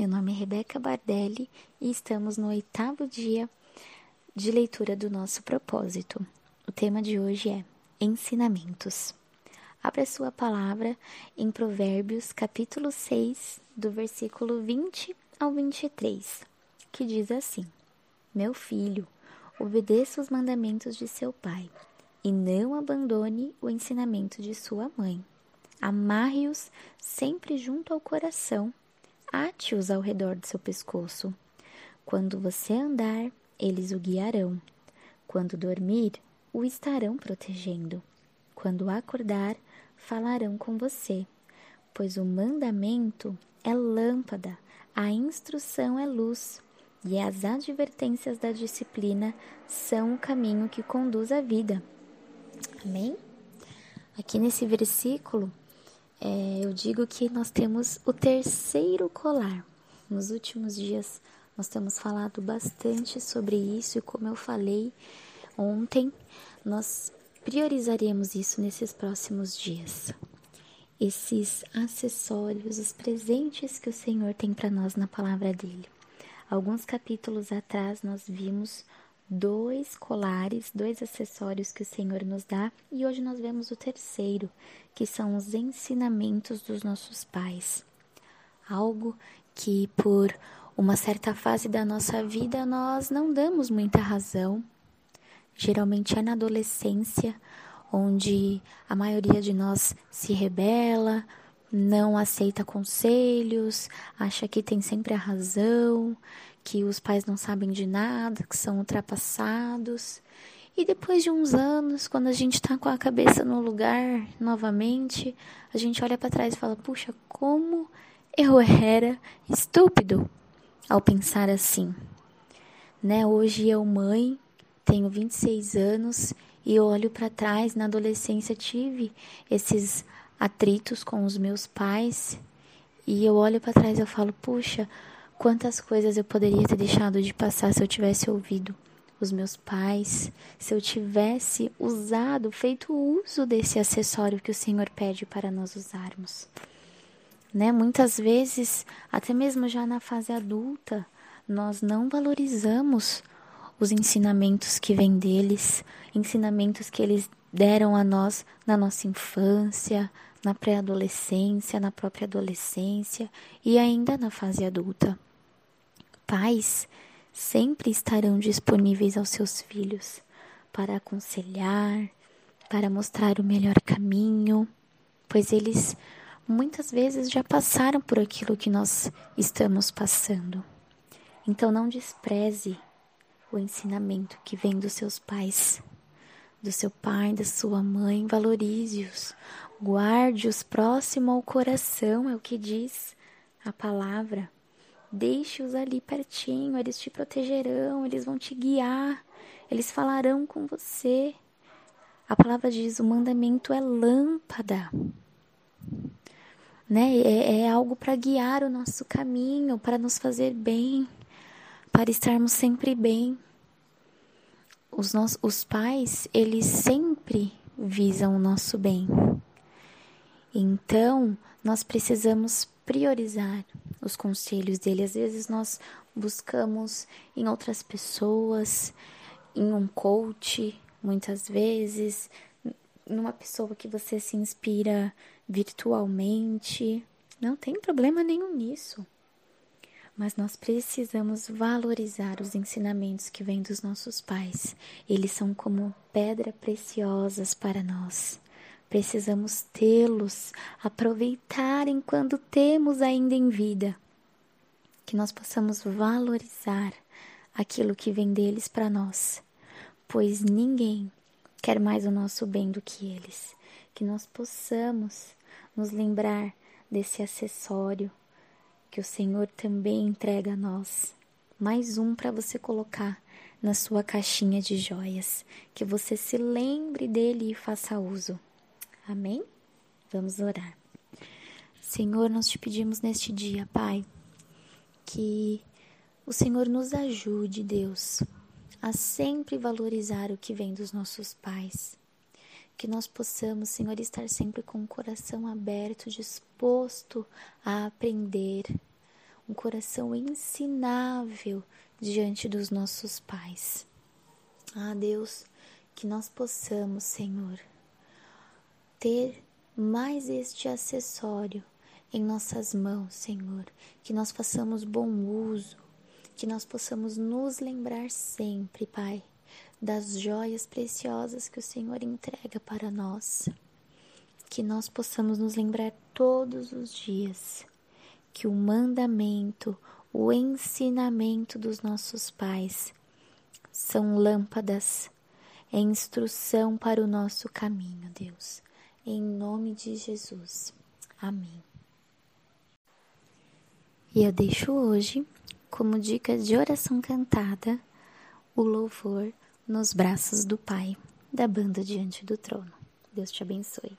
Meu nome é Rebeca Bardelli e estamos no oitavo dia de leitura do nosso propósito. O tema de hoje é Ensinamentos. Abra sua palavra em Provérbios, capítulo 6, do versículo 20 ao 23, que diz assim: Meu filho, obedeça os mandamentos de seu pai e não abandone o ensinamento de sua mãe. Amarre-os sempre junto ao coração, ate-os ao redor do seu pescoço. Quando você andar, eles o guiarão. Quando dormir, o estarão protegendo. Quando acordar, falarão com você, pois o mandamento é lâmpada, a instrução é luz, e as advertências da disciplina são o caminho que conduz à vida. Amém? Aqui nesse versículo, é, eu digo que nós temos o terceiro colar. Nos últimos dias, nós temos falado bastante sobre isso e, como eu falei ontem, nós priorizaremos isso nesses próximos dias. Esses acessórios, os presentes que o Senhor tem para nós na palavra dele. Alguns capítulos atrás nós vimos dois colares, dois acessórios que o Senhor nos dá, e hoje nós vemos o terceiro, que são os ensinamentos dos nossos pais. Algo que por uma certa fase da nossa vida nós não damos muita razão. Geralmente é na adolescência, onde a maioria de nós se rebela, não aceita conselhos, acha que tem sempre a razão, que os pais não sabem de nada, que são ultrapassados. E depois de uns anos, quando a gente está com a cabeça no lugar novamente, a gente olha para trás e fala: puxa, como eu era estúpido ao pensar assim. Né? Hoje eu, mãe, tenho 26 anos e olho para trás, na adolescência tive esses atritos com os meus pais e eu olho para trás e eu falo: puxa, quantas coisas eu poderia ter deixado de passar se eu tivesse ouvido os meus pais, se eu tivesse usado, feito uso desse acessório que o Senhor pede para nós usarmos. Né? Muitas vezes, até mesmo já na fase adulta, nós não valorizamos os ensinamentos que vêm deles, ensinamentos que eles deram a nós na nossa infância, na pré-adolescência, na própria adolescência e ainda na fase adulta. Pais sempre estarão disponíveis aos seus filhos para aconselhar, para mostrar o melhor caminho, pois eles muitas vezes já passaram por aquilo que nós estamos passando. Então não despreze o ensinamento que vem dos seus pais, do seu pai, da sua mãe, valorize-os, guarde-os próximo ao coração, é o que diz a palavra. Deixe-os ali pertinho, eles te protegerão, eles vão te guiar, eles falarão com você. A palavra diz: o mandamento é lâmpada, né? É, é algo para guiar o nosso caminho, para nos fazer bem, para estarmos sempre bem. Os, nossos, os pais, eles sempre visam o nosso bem. Então, nós precisamos priorizar os conselhos dele. Às vezes nós buscamos em outras pessoas, em um coach, muitas vezes, numa pessoa que você se inspira virtualmente. Não tem problema nenhum nisso. Mas nós precisamos valorizar os ensinamentos que vêm dos nossos pais. Eles são como pedra preciosas para nós. Precisamos tê-los, aproveitar enquanto temos ainda em vida. Que nós possamos valorizar aquilo que vem deles para nós, pois ninguém quer mais o nosso bem do que eles. Que nós possamos nos lembrar desse acessório que o Senhor também entrega a nós. Mais um para você colocar na sua caixinha de joias. Que você se lembre dele e faça uso. Amém? Vamos orar. Senhor, nós te pedimos neste dia, Pai, que o Senhor nos ajude, Deus, a sempre valorizar o que vem dos nossos pais. Que nós possamos, Senhor, estar sempre com o coração aberto, disposto a aprender. um coração ensinável diante dos nossos pais. Ah, Deus, que nós possamos, Senhor, ter mais este acessório em nossas mãos, Senhor, que nós façamos bom uso, que nós possamos nos lembrar sempre, Pai, das joias preciosas que o Senhor entrega para nós. Que nós possamos nos lembrar todos os dias que o mandamento, o ensinamento dos nossos pais são lâmpadas, é instrução para o nosso caminho, Deus. Em nome de Jesus. Amém. E eu deixo hoje, como dica de oração cantada, o louvor nos braços do Pai, da banda Diante do Trono. Deus te abençoe.